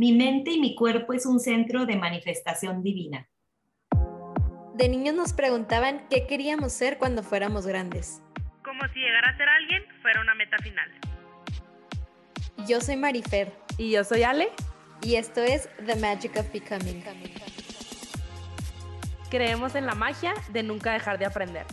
Mi mente y mi cuerpo es un centro de manifestación divina. De niños nos preguntaban qué queríamos ser cuando fuéramos grandes. Como si llegar a ser alguien fuera una meta final. Yo soy Marifer. Y yo soy Ale. Y esto es The Magic of Becoming. Creemos en la magia de nunca dejar de aprender.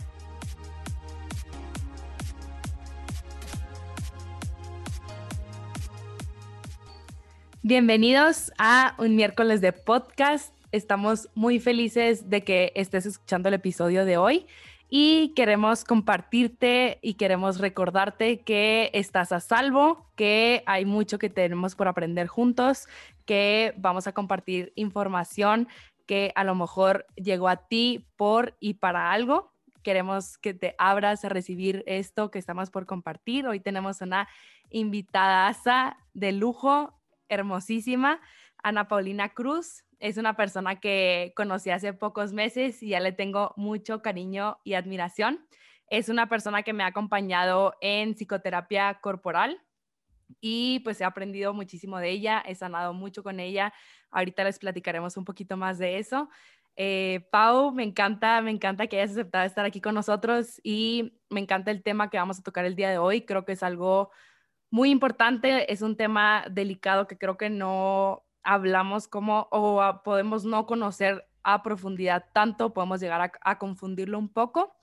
Bienvenidos a un miércoles de podcast. Estamos muy felices de que estés escuchando el episodio de hoy y queremos compartirte y queremos recordarte que estás a salvo, que hay mucho que tenemos por aprender juntos, que vamos a compartir información que a lo mejor llegó a ti por y para algo. Queremos que te abras a recibir esto que estamos por compartir. Hoy tenemos una invitada de lujo hermosísima, Ana Paulina Cruz. Es una persona que conocí hace pocos meses y ya le tengo mucho cariño y admiración. Es una persona que me ha acompañado en psicoterapia corporal y pues he aprendido muchísimo de ella, he sanado mucho con ella. Ahorita les platicaremos un poquito más de eso. Eh, Pau, me encanta, me encanta que hayas aceptado estar aquí con nosotros y me encanta el tema que vamos a tocar el día de hoy. Creo que es algo muy importante, es un tema delicado que creo que no hablamos como o podemos no conocer a profundidad tanto, podemos llegar a, confundirlo un poco.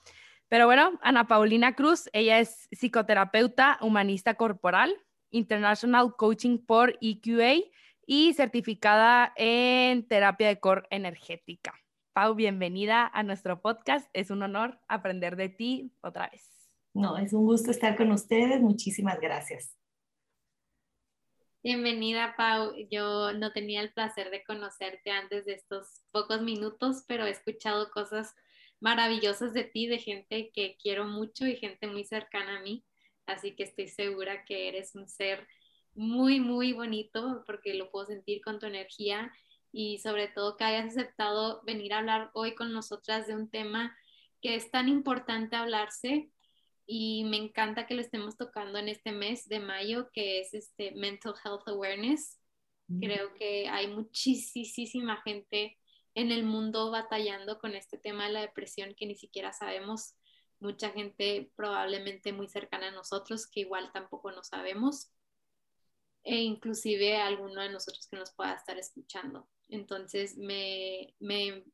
Pero bueno, Ana Paulina Cruz, ella es psicoterapeuta humanista corporal, International Coaching por EQA y certificada en terapia de core energética. Pau, bienvenida a nuestro podcast. Es un honor aprender de ti otra vez. No, es un gusto estar con ustedes. Muchísimas gracias. Bienvenida, Pau. Yo no tenía el placer de conocerte antes de estos pocos minutos, pero he escuchado cosas maravillosas de ti, de gente que quiero mucho y gente muy cercana a mí. Así que estoy segura que eres un ser muy, muy bonito porque lo puedo sentir con tu energía y sobre todo que hayas aceptado venir a hablar hoy con nosotras de un tema que es tan importante hablarse y me encanta que lo estemos tocando en este mes de mayo, que es este Mental Health Awareness. Mm. Creo que hay muchísima gente en el mundo batallando con este tema de la depresión que ni siquiera sabemos. Mucha gente probablemente muy cercana a nosotros que igual tampoco no sabemos. E inclusive alguno de nosotros que nos pueda estar escuchando. Entonces me, me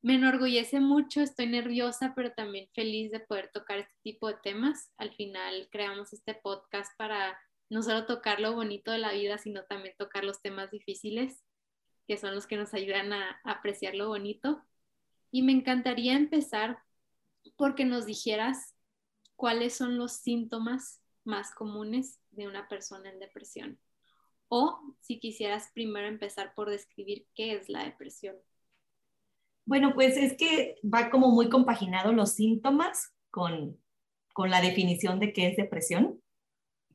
me enorgullece mucho, estoy nerviosa, pero también feliz de poder tocar este tipo de temas. Al final creamos este podcast para no solo tocar lo bonito de la vida, sino también tocar los temas difíciles, que son los que nos ayudan a, apreciar lo bonito. Y me encantaría empezar porque nos dijeras cuáles son los síntomas más comunes de una persona en depresión. O si quisieras primero empezar por describir qué es la depresión. Bueno, pues es que va como muy compaginado los síntomas con, con la definición de qué es depresión.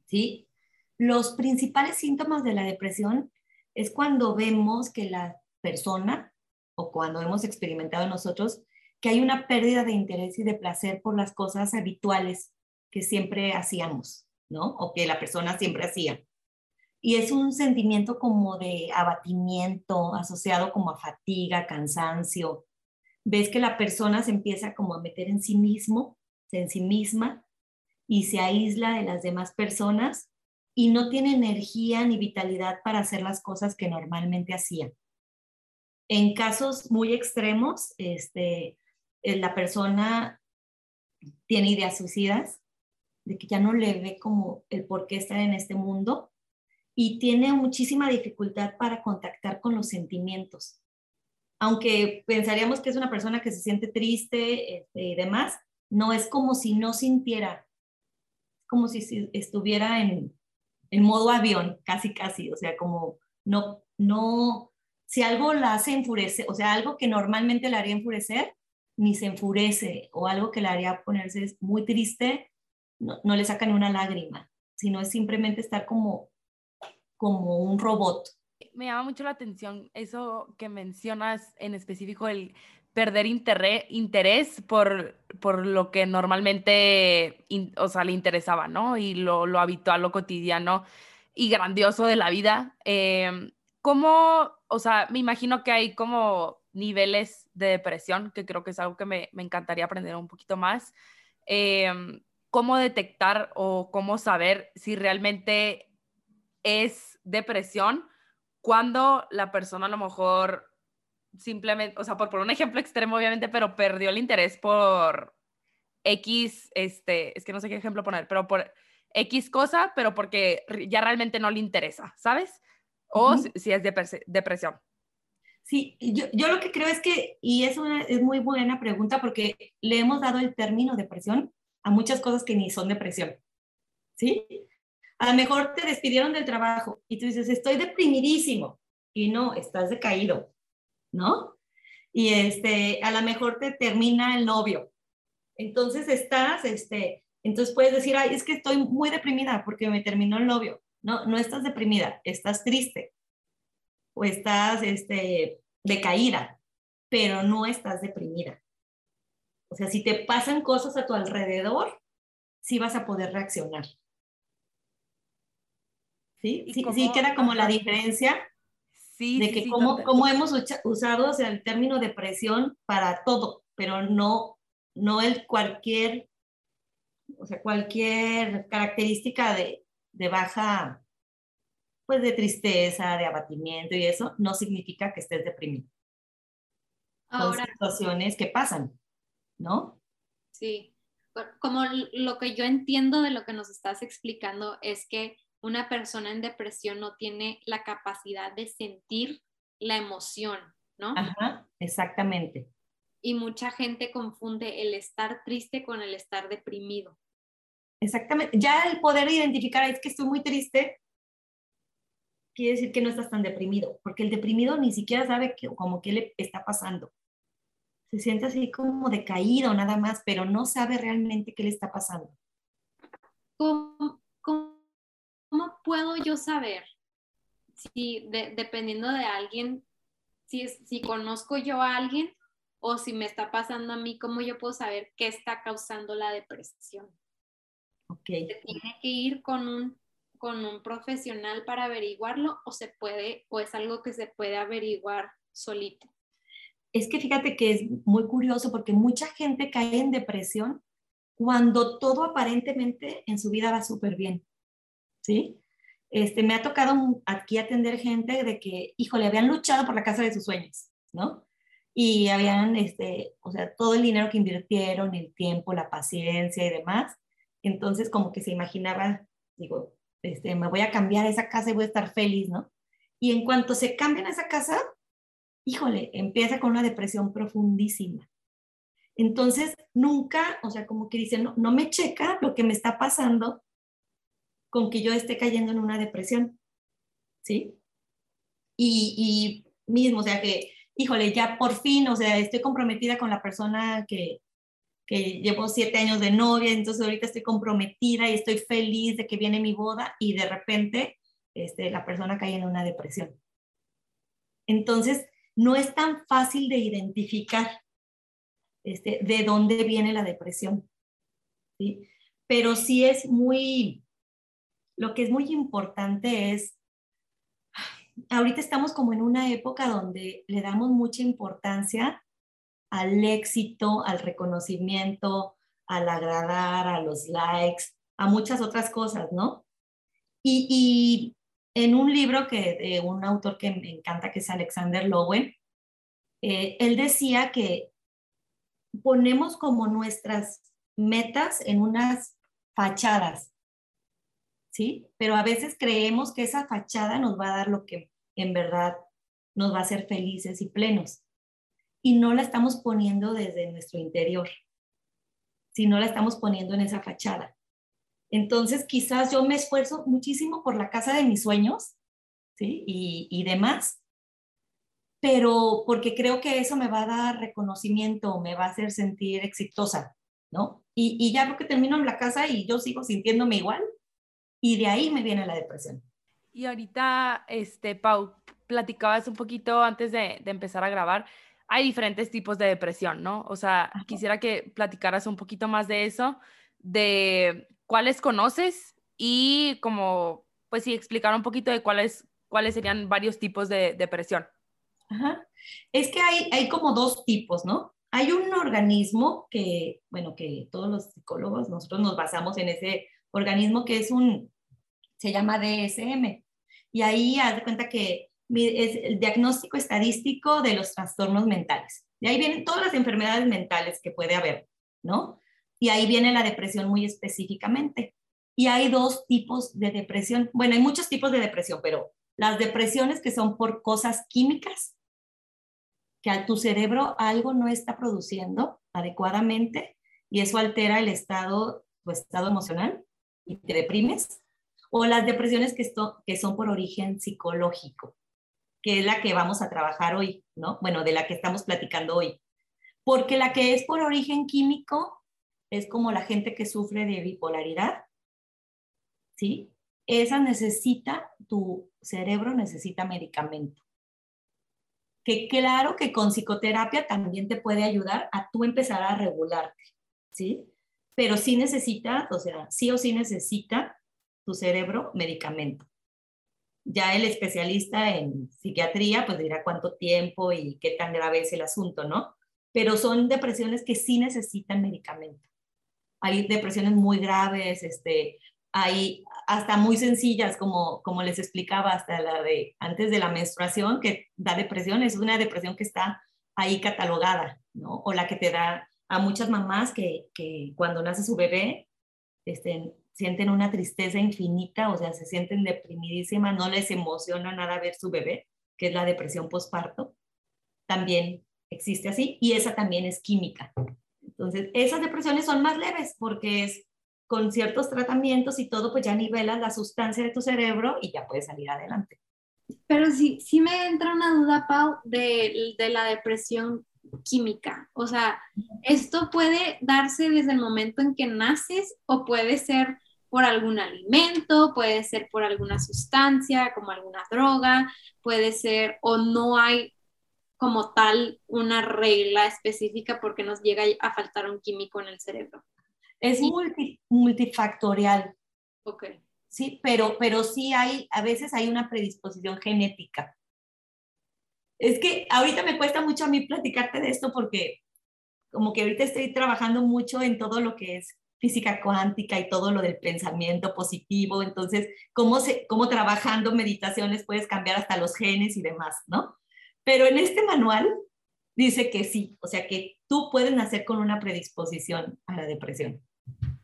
¿sí? Los principales síntomas de la depresión es cuando vemos que la persona o cuando hemos experimentado nosotros que hay una pérdida de interés y de placer por las cosas habituales que siempre hacíamos, ¿no? O que la persona siempre hacía. Y es un sentimiento como de abatimiento asociado como a fatiga, cansancio. Ves que la persona se empieza como a meter en sí mismo, en sí misma, y se aísla de las demás personas y no tiene energía ni vitalidad para hacer las cosas que normalmente hacía. En casos muy extremos, este, eh, la persona tiene ideas suicidas, de que ya no le ve como el por qué estar en este mundo y tiene muchísima dificultad para contactar con los sentimientos. Aunque pensaríamos que es una persona que se siente triste este, y demás, no es como si no sintiera, como si estuviera en, en modo avión, casi, casi, o sea, como no, no, si algo la hace enfurecer, o sea, algo que normalmente la haría enfurecer, ni se enfurece, o algo que la haría ponerse muy triste, no, no le saca ni una lágrima, sino es simplemente estar como como un robot. Me llama mucho la atención eso que mencionas en específico, el perder interés por, por lo que normalmente o sea, le interesaba, ¿no? Y lo, lo habitual, lo cotidiano y grandioso de la vida. Em, ¿cómo, o sea, me imagino que hay como niveles de depresión, que creo que es algo que me, me encantaría aprender un poquito más. Em, ¿Cómo detectar o cómo saber si realmente es depresión cuando la persona a lo mejor simplemente, o sea, por, por un ejemplo extremo obviamente, pero perdió el interés por X, este, es que no sé qué ejemplo poner, pero por X cosa, pero porque ya realmente no le interesa, ¿sabes? O si, es depresión. Sí, yo, yo, lo que creo es que, y es, una, es muy buena pregunta porque le hemos dado el término depresión a muchas cosas que ni son depresión. ¿Sí? A lo mejor te despidieron del trabajo y tú dices, estoy deprimidísimo. Y no, estás decaído, ¿no? Y este, a lo mejor te termina el novio. Entonces estás, este, entonces puedes decir, ay, es que estoy muy deprimida porque me terminó el novio. No, no estás deprimida, estás triste o estás este, decaída, pero no estás deprimida. O sea, si te pasan cosas a tu alrededor, sí vas a poder reaccionar. ¿Sí? Sí, sí, queda como la diferencia sí, de que cómo, hemos usado o sea, el término depresión para todo, pero no, no el cualquier, o sea, cualquier característica de, de baja, pues de tristeza, de abatimiento y eso, no significa que estés deprimido. Ahora, Son situaciones que pasan, ¿no? Sí, como lo que yo entiendo de lo que nos estás explicando es que una persona en depresión no tiene la capacidad de sentir la emoción, ¿no? Ajá, exactamente. Y mucha gente confunde el estar triste con el estar deprimido. Exactamente. Ya el poder identificar es que estoy muy triste, quiere decir que no estás tan deprimido, porque el deprimido ni siquiera sabe que, como qué le está pasando. Se siente así como decaído nada más, pero no sabe realmente qué le está pasando. ¿Cómo, cómo, puedo yo saber si dependiendo de alguien, si, si conozco yo a alguien o si me está pasando a mí, cómo yo puedo saber qué está causando la depresión? Okay. ¿Se tiene que ir con un, con un profesional para averiguarlo o se puede, o es algo que se puede averiguar solito? Es que fíjate que es muy curioso porque mucha gente cae en depresión cuando todo aparentemente en su vida va súper bien, ¿sí? Este, me ha tocado aquí atender gente de que, híjole, habían luchado por la casa de sus sueños, ¿no? Y habían, este, o sea, todo el dinero que invirtieron, el tiempo, la paciencia y demás, entonces, como que se imaginaba, digo, este, me voy a cambiar esa casa y voy a estar feliz, ¿no? Y en cuanto se cambian a esa casa, híjole, empieza con una depresión profundísima. Entonces, nunca, o sea, como que dicen, no, no me checa lo que me está pasando con que yo esté cayendo en una depresión, ¿sí? Y, mismo, o sea, que, híjole, ya por fin, o sea, estoy comprometida con la persona que, que llevo siete años de novia, entonces ahorita estoy comprometida y estoy feliz de que viene mi boda y de repente este, la persona cae en una depresión. Entonces, no es tan fácil de identificar este, de dónde viene la depresión. ¿sí? Pero sí es muy, lo que es muy importante es, ahorita estamos como en una época donde le damos mucha importancia al éxito, al reconocimiento, al agradar, a los likes, a muchas otras cosas, ¿no? Y, en un libro que de un autor que me encanta, que es Alexander Lowen, eh, él decía que ponemos como nuestras metas en unas fachadas, ¿sí? Pero a veces creemos que esa fachada nos va a dar lo que en verdad nos va a hacer felices y plenos y no la estamos poniendo desde nuestro interior, sino la estamos poniendo en esa fachada. Entonces, quizás yo me esfuerzo muchísimo por la casa de mis sueños, ¿sí? Y, y demás, pero porque creo que eso me va a dar reconocimiento, me va a hacer sentir exitosa, ¿no? Y, y ya creo que termino en la casa y yo sigo sintiéndome igual, y de ahí me viene la depresión. Y ahorita, este, Pau, platicabas un poquito antes de, de empezar a grabar hay diferentes tipos de depresión, ¿no? O sea, quisiera que platicaras un poquito más de eso, de cuáles conoces y como, pues sí, explicar un poquito de cuáles, cuáles serían varios tipos de depresión. Ajá. Es que hay, hay como dos tipos, ¿no? Hay un organismo que, bueno, que todos los psicólogos, nosotros nos basamos en ese organismo que es un, se llama DSM. Y ahí haz de cuenta que es el diagnóstico estadístico de los trastornos mentales. De ahí vienen todas las enfermedades mentales que puede haber, ¿no? Y ahí viene la depresión muy específicamente. Y hay dos tipos de depresión. Bueno, hay muchos tipos de depresión, pero las depresiones que son por cosas químicas, que a tu cerebro algo no está produciendo adecuadamente y eso altera el estado, tu estado emocional y te deprimes. O las depresiones que, esto, que son por origen psicológico, que es la que vamos a trabajar hoy, ¿no? Bueno, de la que estamos platicando hoy. Porque la que es por origen químico es como la gente que sufre de bipolaridad, ¿sí? Esa necesita, tu cerebro necesita medicamento. Que claro que con psicoterapia también te puede ayudar a tú empezar a regularte, ¿sí? Pero sí necesita, o sea, sí o sí necesita tu cerebro medicamento. Ya el especialista en psiquiatría pues dirá cuánto tiempo y qué tan grave es el asunto, ¿no? Pero son depresiones que sí necesitan medicamento. Hay depresiones muy graves, este, hay hasta muy sencillas, como, como les explicaba, hasta la de antes de la menstruación, que da depresión, es una depresión que está ahí catalogada, ¿no? O la que te da a muchas mamás que, que cuando nace su bebé, este, sienten una tristeza infinita, o sea, se sienten deprimidísimas, no les emociona nada ver su bebé, que es la depresión postparto, también existe así, y esa también es química. Entonces, esas depresiones son más leves porque es con ciertos tratamientos y todo, pues ya nivelas la sustancia de tu cerebro y ya puedes salir adelante. Pero sí, sí me entra una duda, Pau, de, de la depresión química. O sea, ¿esto puede darse desde el momento en que naces o puede ser por algún alimento, puede ser por alguna sustancia, como alguna droga, puede ser o no hay como tal una regla específica porque nos llega a faltar un químico en el cerebro. Es multifactorial. Ok. Sí, pero, pero sí hay, a veces hay una predisposición genética. Es que ahorita me cuesta mucho a mí platicarte de esto porque como que ahorita estoy trabajando mucho en todo lo que es física cuántica y todo lo del pensamiento positivo, entonces, cómo, se, cómo trabajando meditaciones puedes cambiar hasta los genes y demás, ¿no? Pero en este manual dice que sí, o sea, que tú puedes nacer con una predisposición a la depresión.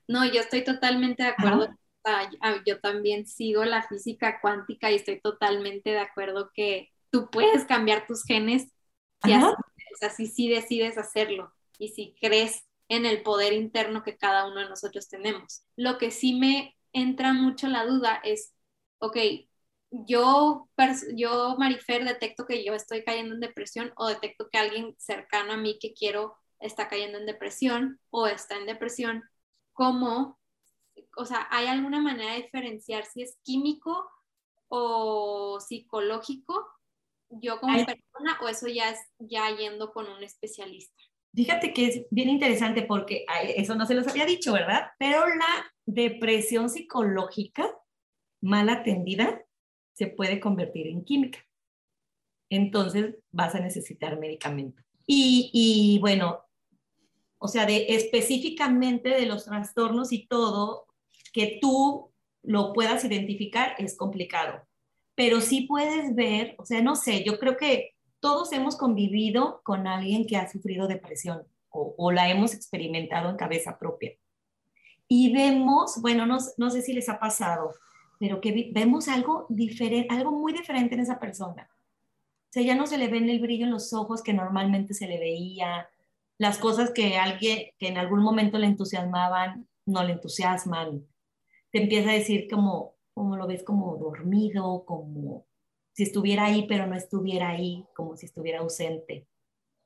No, yo estoy totalmente de acuerdo. Yo también sigo la física cuántica y estoy totalmente de acuerdo que tú puedes cambiar tus genes si, o sea, si sí decides hacerlo y si crees en el poder interno que cada uno de nosotros tenemos. Lo que sí me entra mucho la duda es, ok, yo, yo, Marifer, detecto que yo estoy cayendo en depresión o detecto que alguien cercano a mí que quiero está cayendo en depresión o está en depresión, ¿cómo? O sea, ¿hay alguna manera de diferenciar si es químico o psicológico yo como persona o eso ya es ya yendo con un especialista? Fíjate que es bien interesante porque eso no se los había dicho, ¿verdad? Pero la depresión psicológica mal atendida se puede convertir en química. Entonces vas a necesitar medicamento. Y, y bueno, o sea, de específicamente de los trastornos y todo, que tú lo puedas identificar es complicado pero sí puedes ver, o sea, no sé, yo creo que todos hemos convivido con alguien que ha sufrido depresión o, la hemos experimentado en cabeza propia. Y vemos, bueno, no, no sé si les ha pasado, pero que vemos algo diferente, algo muy diferente en esa persona. O sea, ya no se le ve el brillo en los ojos que normalmente se le veía, las cosas que alguien que en algún momento le entusiasmaban, no le entusiasman. Te empieza a decir como, como lo ves como dormido, como si estuviera ahí pero no estuviera ahí, como si estuviera ausente.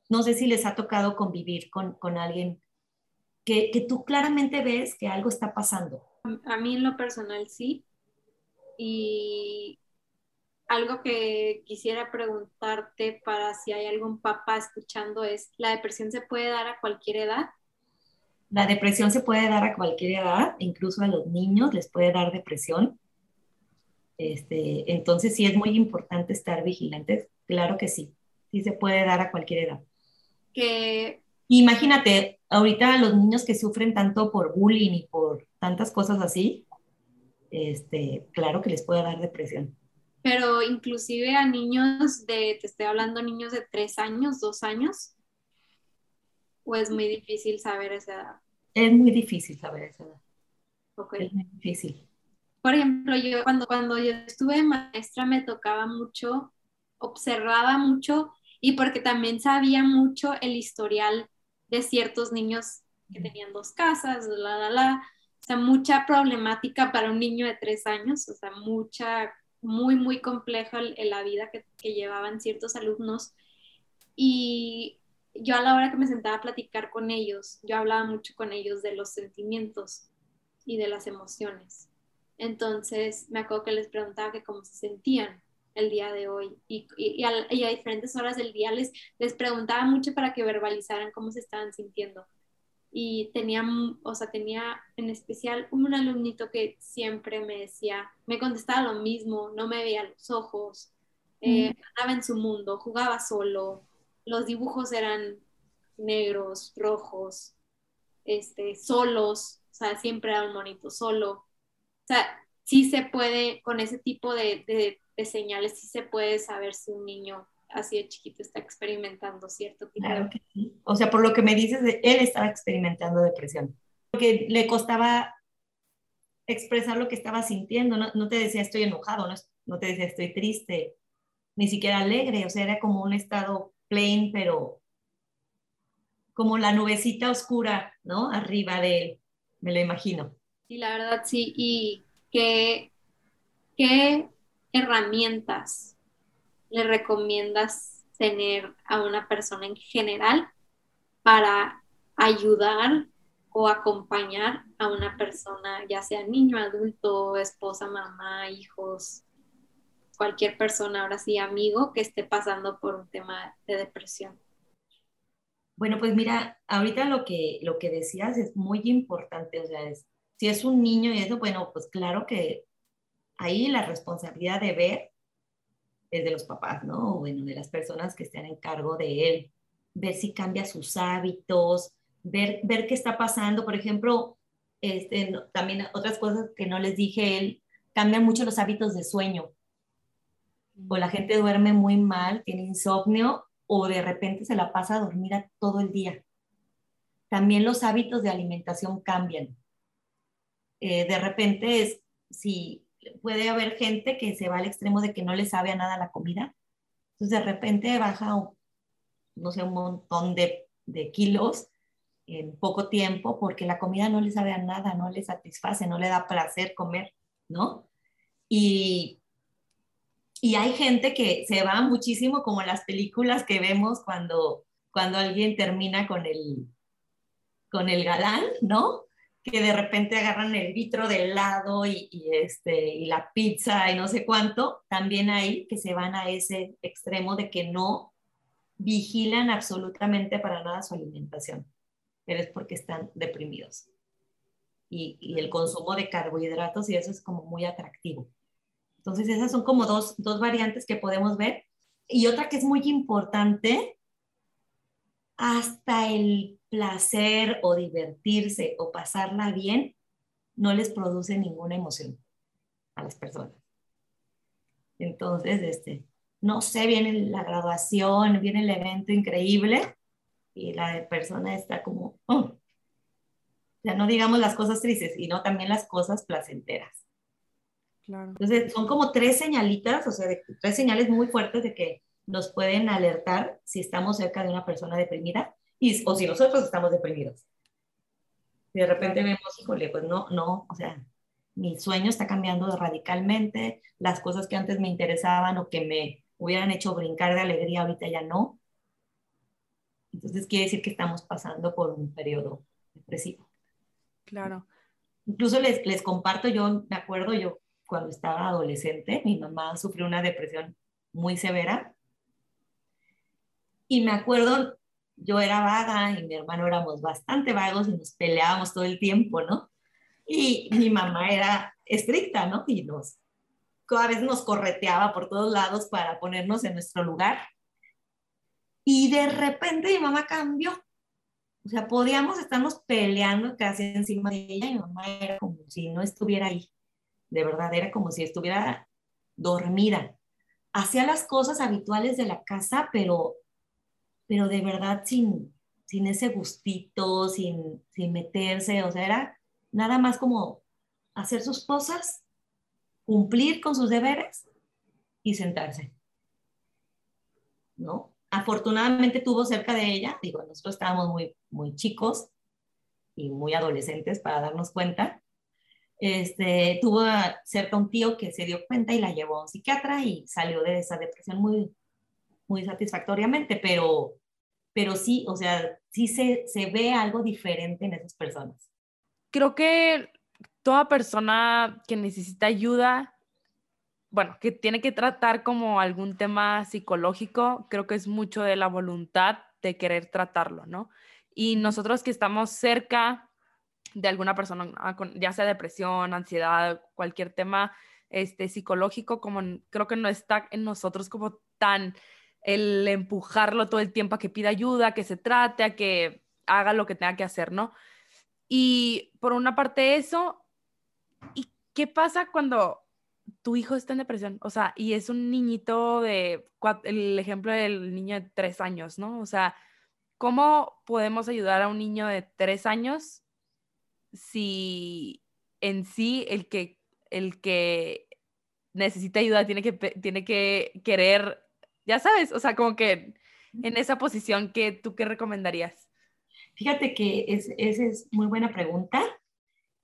No sé si les ha tocado convivir con, con alguien que, que, tú claramente ves que algo está pasando. A mí en lo personal sí. Y algo que quisiera preguntarte para si hay algún papá escuchando es, ¿la depresión se puede dar a cualquier edad? La depresión se puede dar a cualquier edad, incluso a los niños les puede dar depresión Este, entonces sí es muy importante estar vigilantes, claro que sí, sí se puede dar a cualquier edad. Que Imagínate, ahorita los niños que sufren tanto por bullying y por tantas cosas así, este, claro que les puede dar depresión. pero inclusive a niños de, te estoy hablando niños de tres años, dos años, o es muy difícil saber esa edad. Es muy difícil saber esa edad, Ok. es muy difícil. Por ejemplo, yo cuando, cuando yo estuve maestra me tocaba mucho, observaba mucho y porque también sabía mucho el historial de ciertos niños que tenían dos casas, la, la, la. O sea, mucha problemática para un niño de tres años, o sea, mucha, muy, muy compleja la vida que, que llevaban ciertos alumnos. Y yo a la hora que me sentaba a platicar con ellos, yo hablaba mucho con ellos de los sentimientos y de las emociones. Entonces me acuerdo que les preguntaba que cómo se sentían el día de hoy y, y- y a, y a diferentes horas del día les, les preguntaba mucho para que verbalizaran cómo se estaban sintiendo. Y tenía, o sea, tenía en especial un alumnito que siempre me decía, me contestaba lo mismo, no me veía los ojos, eh, andaba en su mundo, jugaba solo, los dibujos eran negros, rojos, este, solos, o sea, siempre era un monito solo. O sea, sí se puede, con ese tipo de, de- de señales, sí se puede saber si un niño así de chiquito está experimentando cierto tipo Claro de... que sí. O sea, por lo que me dices, él estaba experimentando depresión, porque le costaba expresar lo que estaba sintiendo, no, no te decía estoy enojado, no, no te decía estoy triste, ni siquiera alegre, o sea, era como un estado plain, pero como la nubecita oscura, ¿no? Arriba de él, me lo imagino. Sí, la verdad sí. ¿Y qué, qué herramientas le recomiendas tener a una persona en general para ayudar o acompañar a una persona, ya sea niño, adulto, esposa, mamá, hijos, cualquier persona, ahora sí, amigo, que esté pasando por un tema de depresión? Bueno, pues mira, ahorita lo que, lo que decías es muy importante, o sea, es, si es un niño y eso, bueno, pues claro que ahí la responsabilidad de ver es de los papás, ¿no? Bueno, de las personas que estén en cargo de él, ver si cambia sus hábitos, ver, ver qué está pasando, por ejemplo, este, también otras cosas que no les dije, él cambia mucho los hábitos de sueño, o la gente duerme muy mal, tiene insomnio, o de repente se la pasa a dormir a todo el día. También los hábitos de alimentación cambian. Eh, de repente es, si puede haber gente que se va al extremo de que no le sabe a nada la comida, entonces de repente baja, no sé, un montón de, kilos en poco tiempo porque la comida no le sabe a nada, no le satisface, no le da placer comer, ¿no? Y y hay gente que se va muchísimo como las películas que vemos cuando, cuando alguien termina con el, con el galán, ¿no? Que de repente agarran el vitro de helado y, y, este, y la pizza y no sé cuánto. También hay que se van a ese extremo de que no vigilan absolutamente para nada su alimentación, pero es porque están deprimidos. Y, y el consumo de carbohidratos y eso es como muy atractivo. Entonces, esas son como dos, dos variantes que podemos ver. Y otra que es muy importante, hasta el placer o divertirse o pasarla bien no les produce ninguna emoción a las personas. Entonces, este, no sé, viene la graduación, viene el evento increíble y la persona está como, oh. ya no digamos las cosas tristes, sino también las cosas placenteras. Claro. Entonces, son como tres señalitas, o sea, de- tres señales muy fuertes de que nos pueden alertar si estamos cerca de una persona deprimida y, o si nosotros estamos deprimidos. Y de repente vemos, híjole, pues no, no, o sea, mi sueño está cambiando radicalmente, las cosas que antes me interesaban o que me hubieran hecho brincar de alegría ahorita ya no. Entonces quiere decir que estamos pasando por un periodo depresivo. Claro. Incluso les, les comparto, yo me acuerdo, yo cuando estaba adolescente, mi mamá sufrió una depresión muy severa. Y me acuerdo, yo era vaga y mi hermano éramos bastante vagos y nos peleábamos todo el tiempo, ¿no? Y mi mamá era estricta, ¿no? Y nos a veces nos correteaba por todos lados para ponernos en nuestro lugar. Y de repente mi mamá cambió. O sea, podíamos estarnos peleando casi encima de ella y mi mamá era como si no estuviera ahí. De verdad, era como si estuviera dormida. Hacía las cosas habituales de la casa, pero, pero de verdad sin, sin ese gustito, sin, sin meterse. O sea, era nada más como hacer sus cosas, cumplir con sus deberes y sentarse. ¿No? Afortunadamente tuvo cerca de ella, digo, nosotros estábamos muy, muy chicos y muy adolescentes para darnos cuenta. Este, tuvo cerca un tío que se dio cuenta y la llevó a un psiquiatra y salió de esa depresión muy, muy satisfactoriamente, pero, pero sí, o sea, sí se, se ve algo diferente en esas personas. Creo que toda persona que necesita ayuda bueno, que tiene que tratar como algún tema psicológico, creo que es mucho de la voluntad de querer tratarlo, ¿no? Y nosotros que estamos cerca de alguna persona, ah, ya sea depresión, ansiedad, cualquier tema este, psicológico, como creo que no está en nosotros como tan el empujarlo todo el tiempo a que pida ayuda, que se trate, a que haga lo que tenga que hacer, ¿no? Y por una parte eso, ¿y qué pasa cuando tu hijo está en depresión, o sea, y es un niñito de, el ejemplo del niño de tres años, ¿no? O sea, ¿cómo podemos ayudar a un niño de tres años si en sí el que, el que necesita ayuda tiene que, tiene que querer, ya sabes, o sea, como que en esa posición, que ¿tú qué recomendarías? Fíjate que esa es muy buena pregunta.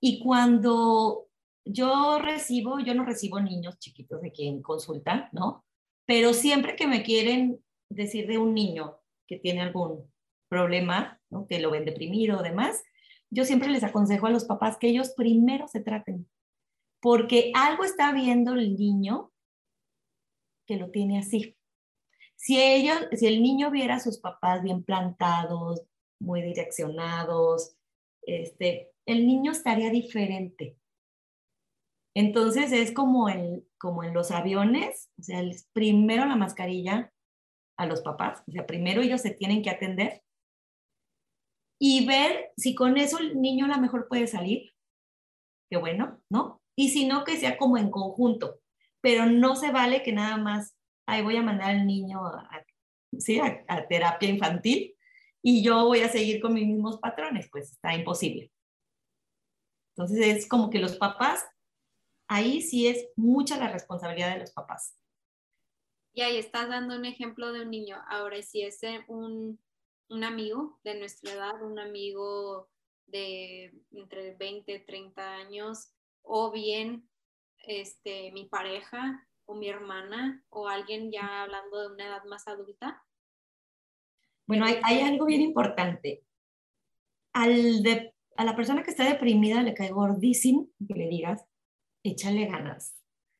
Y cuando yo recibo, yo no recibo niños chiquitos de quien consulta, ¿no? Pero siempre que me quieren decir de un niño que tiene algún problema, ¿no? que lo ven deprimido o demás, yo siempre les aconsejo a los papás que ellos primero se traten, porque algo está viendo el niño que lo tiene así. Si, ellos, si el niño viera a sus papás bien plantados, muy direccionados, este, el niño estaría diferente. Entonces es como, el, como en los aviones, o sea, primero la mascarilla a los papás, o sea, primero ellos se tienen que atender y ver si con eso el niño a lo mejor puede salir, qué bueno, ¿no? Y si no, que sea como en conjunto, pero no se vale que nada más, ahí voy a mandar al niño a, ¿sí? a terapia infantil y yo voy a seguir con mis mismos patrones, pues está imposible. Entonces es como que los papás ahí sí es mucha la responsabilidad de los papás. Y ahí estás dando un ejemplo de un niño. Ahora, si es un, un amigo de nuestra edad, un amigo de entre 20 y 30 años, o bien este, mi pareja o mi hermana, o alguien ya hablando de una edad más adulta. Bueno, hay, hay algo bien importante. Al de, a la persona que está deprimida le cae gordísimo que le digas, échale ganas,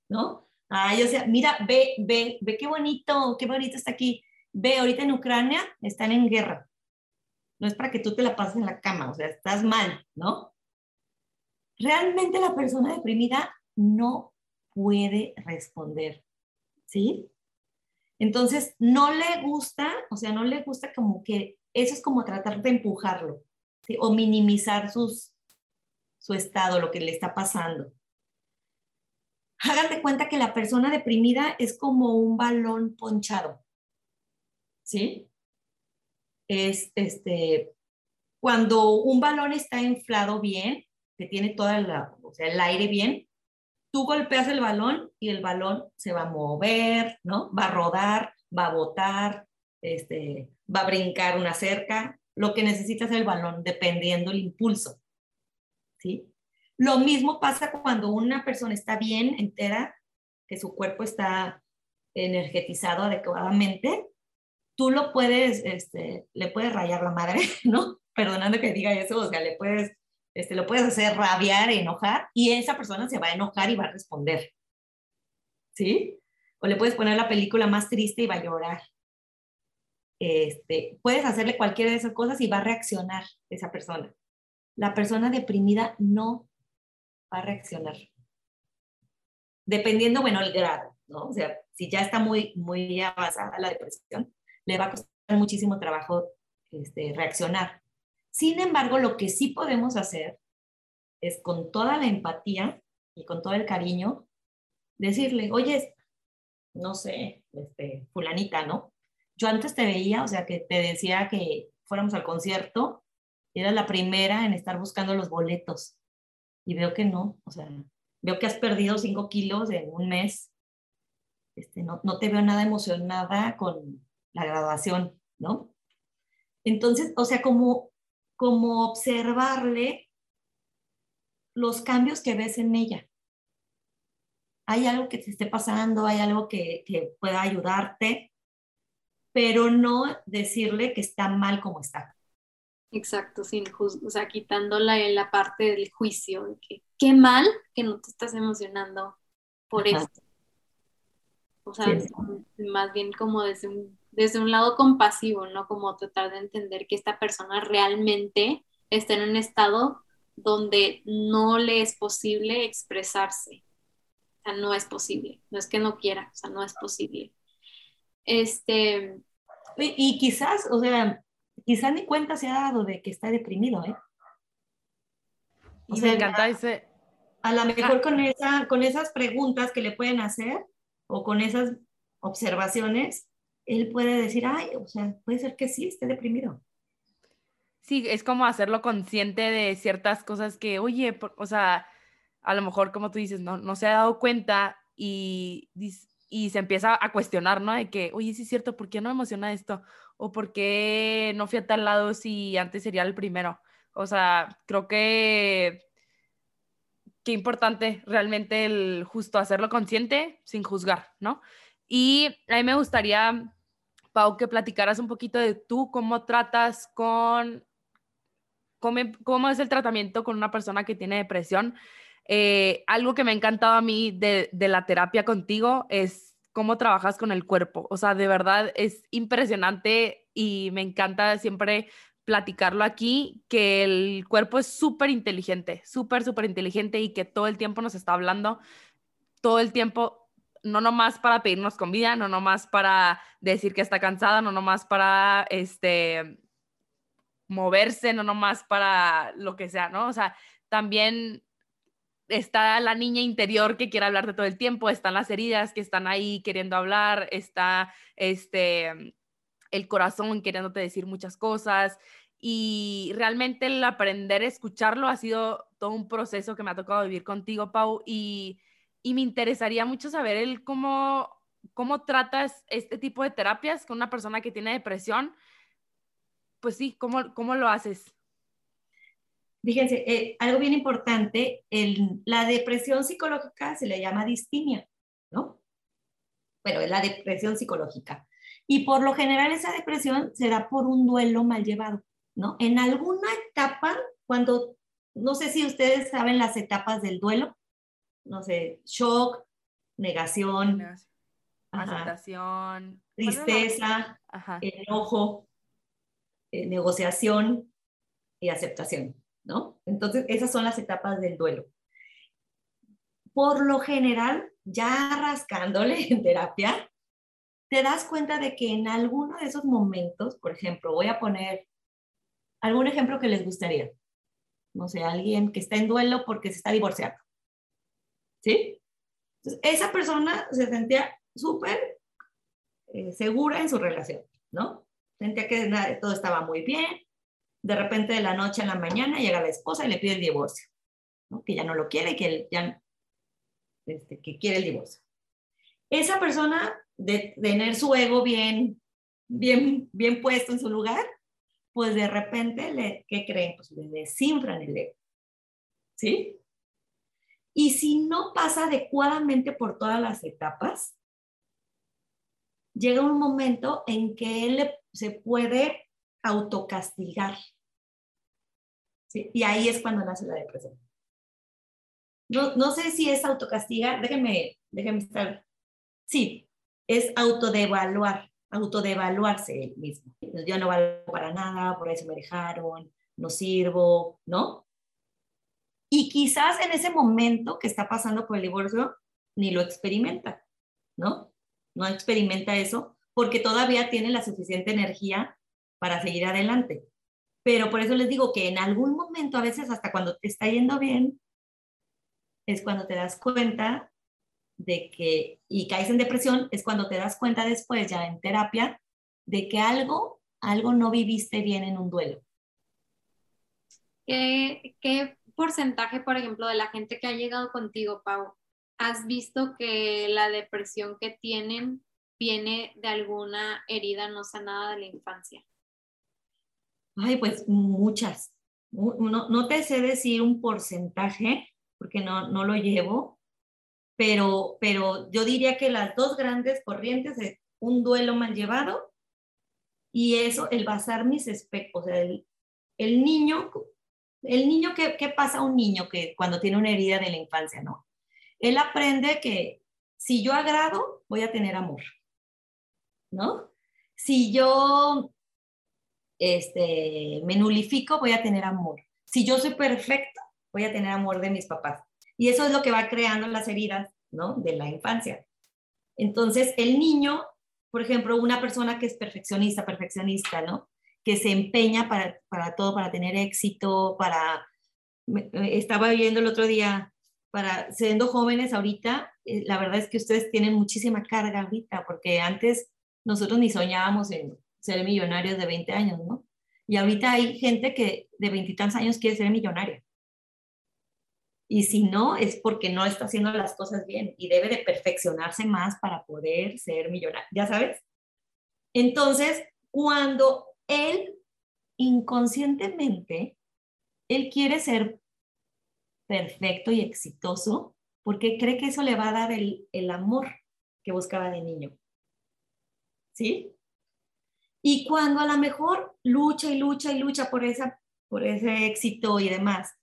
¿no? Ay, o sea, mira, ve, ve, ve qué bonito, qué bonito está aquí. Ve, ahorita en Ucrania están en guerra. No es para que tú te la pases en la cama, o sea, estás mal, ¿no? Realmente la persona deprimida no puede responder, ¿sí? Entonces, no le gusta, o sea, no le gusta como que eso es como tratar de empujarlo, ¿sí? O minimizar sus, su estado, lo que le está pasando hagan de cuenta que la persona deprimida es como un balón ponchado. ¿Sí? Es este, cuando un balón está inflado bien, que tiene todo el aire bien, tú golpeas el balón y el balón se va a mover, ¿no? Va a rodar, va a botar, este, va a brincar una cerca. Lo que necesita es el balón, dependiendo el impulso. ¿Sí? Lo mismo pasa cuando una persona está bien, entera, que su cuerpo está energetizado adecuadamente, tú lo puedes, este, le puedes rayar la madre, ¿no? Perdonando que diga eso, o le puedes, este, lo puedes hacer rabiar, enojar, y esa persona se va a enojar y va a responder. ¿Sí? O le puedes poner la película más triste y va a llorar. Este, puedes hacerle cualquiera de esas cosas y va a reaccionar esa persona. La persona deprimida no va a reaccionar. dependiendo, bueno, el grado, ¿no? O sea, si ya está muy, muy avanzada la depresión, le va a costar muchísimo trabajo este, reaccionar. Sin embargo, lo que sí podemos hacer es con toda la empatía y con todo el cariño, decirle, oye, no sé, este, fulanita, ¿no? Yo antes te veía, o sea, que te decía que fuéramos al concierto, era la primera en estar buscando los boletos. Y veo que no, o sea, veo que has perdido cinco kilos en un mes. Este, no, no te veo nada emocionada con la graduación, ¿no? Entonces, o sea, como, como observarle los cambios que ves en ella. Hay algo que te esté pasando, hay algo que, que pueda ayudarte, pero no decirle que está mal como está. Exacto, sin o sea, quitándole la parte del juicio, de que qué mal que no te estás emocionando por esto. O sea, más bien como desde un, desde un lado compasivo, ¿no? Como tratar de entender que esta persona realmente está en un estado donde no le es posible expresarse. O sea, no es posible. No es que no quiera, o sea, no es posible. Este. Y, y quizás, o sea, quizás ni cuenta se ha dado de que está deprimido, ¿eh? y me encanta ese. A lo mejor con, esa, con esas preguntas que le pueden hacer o con esas observaciones, él puede decir, ay, o sea, puede ser que sí esté deprimido. Sí, es como hacerlo consciente de ciertas cosas que, oye, o sea, a lo mejor, como tú dices, no, no se ha dado cuenta y, y se empieza a cuestionar, ¿no? De que, oye, sí es cierto, ¿por qué no me emociona esto? ¿O por qué no fui a tal lado si antes sería el primero? O sea, creo que qué importante realmente el justo hacerlo consciente sin juzgar, ¿no? Y a mí me gustaría, Pau, que platicaras un poquito de tú, cómo tratas con cómo, es el tratamiento con una persona que tiene depresión. Eh, algo que me ha encantado a mí de, de, la terapia contigo es cómo trabajas con el cuerpo. O sea, de verdad es impresionante y me encanta siempre platicarlo aquí, que el cuerpo es súper inteligente, súper, súper inteligente y que todo el tiempo nos está hablando, todo el tiempo, no nomás para pedirnos comida, no nomás para decir que está cansada, no nomás para, este, moverse, no nomás para lo que sea, ¿no? O sea, también está la niña interior que quiere hablarte todo el tiempo, están las heridas que están ahí queriendo hablar, está este el corazón queriéndote decir muchas cosas y realmente el aprender a escucharlo ha sido todo un proceso que me ha tocado vivir contigo, Pau, y, y me interesaría mucho saber el cómo, cómo tratas este tipo de terapias con una persona que tiene depresión pues sí, ¿cómo, cómo lo haces? Fíjense, eh, algo bien importante, la depresión psicológica se le llama distimia, ¿no? Bueno, es la depresión psicológica. Y por lo general esa depresión se da por un duelo mal llevado, ¿no? En alguna etapa, cuando, no sé si ustedes saben las etapas del duelo, no sé, shock, negación, aceptación, tristeza, enojo, eh, negociación y aceptación, ¿no? Entonces, esas son las etapas del duelo. Por lo general, ya rascándole en terapia, te das cuenta de que en alguno de esos momentos, por ejemplo, voy a poner algún ejemplo que les gustaría. No sé, alguien que está en duelo porque se está divorciando. ¿Sí? Entonces, esa persona se sentía súper eh, segura en su relación, ¿no? Sentía que todo estaba muy bien. De repente, de la noche a la mañana, llega la esposa y le pide el divorcio, que ya no lo quiere, que ya este, que quiere el divorcio. Esa persona, de, tener su ego bien, bien, bien puesto en su lugar, pues de repente, le, ¿qué creen? Pues le desinfran el ego. ¿Sí? Y si no pasa adecuadamente por todas las etapas, llega un momento en que él se puede autocastigar. ¿sí? Y ahí es cuando nace la depresión. No, no sé si es autocastigar, déjenme, déjenme estar. Sí, es autodevaluar, autodevaluarse él mismo. Yo no valgo para nada, por eso me dejaron, no sirvo, ¿no? Y quizás en ese momento que está pasando por el divorcio, ni lo experimenta, ¿no? No experimenta eso porque todavía tiene la suficiente energía para seguir adelante. Pero por eso les digo que en algún momento, a veces hasta cuando te está yendo bien, es cuando te das cuenta de que, y caes en depresión, es cuando te das cuenta después, ya en terapia, de que algo, algo no viviste bien en un duelo. ¿Qué, ¿Qué, porcentaje, por ejemplo, de la gente que ha llegado contigo, Pau, has visto que la depresión que tienen viene de alguna herida no sanada de la infancia? Ay, pues muchas. No, no te sé decir un porcentaje, porque no, no lo llevo, pero, pero yo diría que las dos grandes corrientes es un duelo mal llevado y eso, el basar mis espejos, o sea, el, el niño, el niño, ¿qué, ¿qué pasa un niño que cuando tiene una herida de la infancia, no? Él aprende que si yo agrado, voy a tener amor, ¿no? Si yo este, me nulifico, voy a tener amor. Si yo soy perfecta, voy a tener amor de mis papás. Y eso es lo que va creando las heridas, ¿no? De la infancia. Entonces, el niño, por ejemplo, una persona que es perfeccionista, perfeccionista, ¿no? Que se empeña para, para todo, para tener éxito, para... Estaba viendo el otro día, para siendo jóvenes ahorita, eh, la verdad es que ustedes tienen muchísima carga ahorita, porque antes nosotros ni soñábamos en ser millonarios de 20 años, ¿no? Y ahorita hay gente que de veintitantos años quiere ser millonaria. Y si no, es porque no está haciendo las cosas bien y debe de perfeccionarse más para poder ser millonario, ¿ya sabes? Entonces, cuando él inconscientemente, él quiere ser perfecto y exitoso, porque cree que eso le va a dar el, el amor que buscaba de niño. ¿Sí? Y cuando a lo mejor lucha y lucha y lucha por, esa, por ese éxito y demás,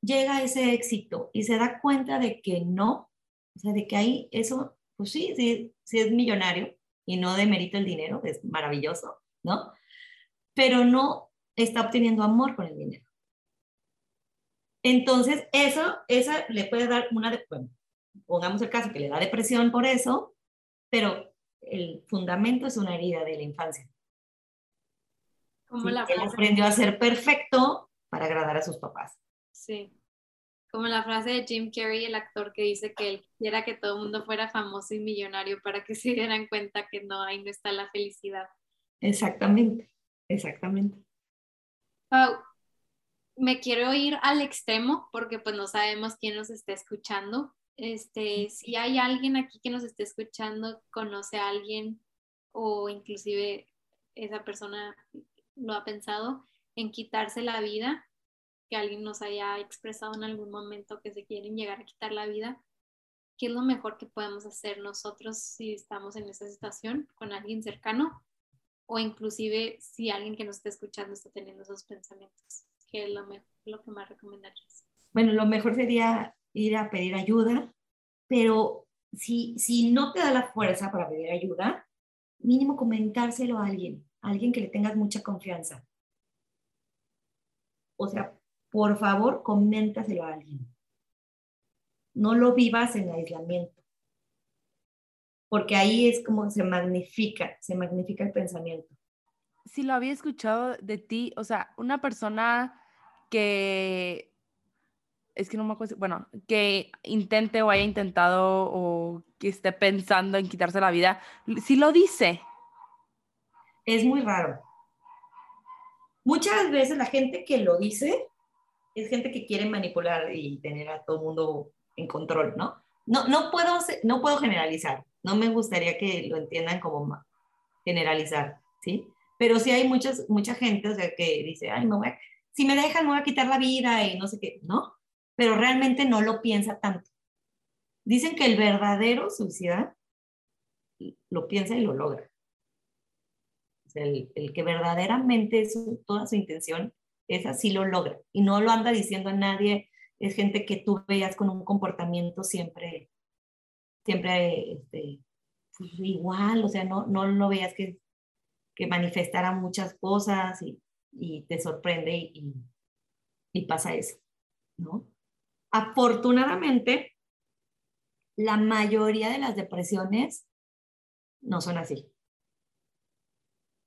llega ese éxito y se da cuenta de que no, o sea, de que ahí eso, pues sí, sí, sí es millonario y no demerito el dinero, es maravilloso, ¿no? Pero no está obteniendo amor con el dinero. Entonces, eso, esa le puede dar una, bueno, pongamos el caso que le da depresión por eso, pero el fundamento es una herida de la infancia. Como la él aprendió a ser perfecto para agradar a sus papás. Sí. Como la frase de Jim Carrey, el actor que dice que él quisiera que todo el mundo fuera famoso y millonario para que se dieran cuenta que no, ahí no está la felicidad. Exactamente, exactamente. Me quiero ir al extremo porque pues no sabemos quién nos está escuchando. Este, si hay alguien aquí que nos esté escuchando, conoce a alguien o inclusive esa persona lo ha pensado en quitarse la vida, que alguien nos haya expresado en algún momento que se quieren llegar a quitar la vida, ¿qué es lo mejor que podemos hacer nosotros si estamos en esa situación con alguien cercano? O inclusive si alguien que nos está escuchando está teniendo esos pensamientos, ¿qué es lo, mejor, lo que más recomendarías? Bueno, lo mejor sería ir a pedir ayuda, pero si, si no te da la fuerza para pedir ayuda, mínimo comentárselo a alguien, a alguien que le tengas mucha confianza. O sea, por favor, coméntaselo a alguien. No lo vivas en aislamiento. Porque ahí es como se magnifica, se magnifica el pensamiento. Si lo había escuchado de ti, o sea, una persona que es que no me acuerdo, bueno, que intente o haya intentado o que esté pensando en quitarse la vida, si lo dice. Es muy raro. Muchas veces la gente que lo dice es gente que quiere manipular y tener a todo el mundo en control, ¿no? No, no, puedo, no puedo generalizar, no me gustaría que lo entiendan como generalizar, ¿sí? Pero sí hay muchas, mucha gente, o sea, que dice, ay, no si me dejan me voy a quitar la vida y no sé qué, ¿no? Pero realmente no lo piensa tanto. Dicen que el verdadero suicida lo piensa y lo logra. El, que verdaderamente es toda su intención esa sí lo logra y no lo anda diciendo a nadie. Es gente que tú veas con un comportamiento siempre, siempre este, pues, igual, o sea, no, no lo veas que, que manifestara muchas cosas y, y te sorprende y, pasa eso, ¿no? Afortunadamente, la mayoría de las depresiones no son así.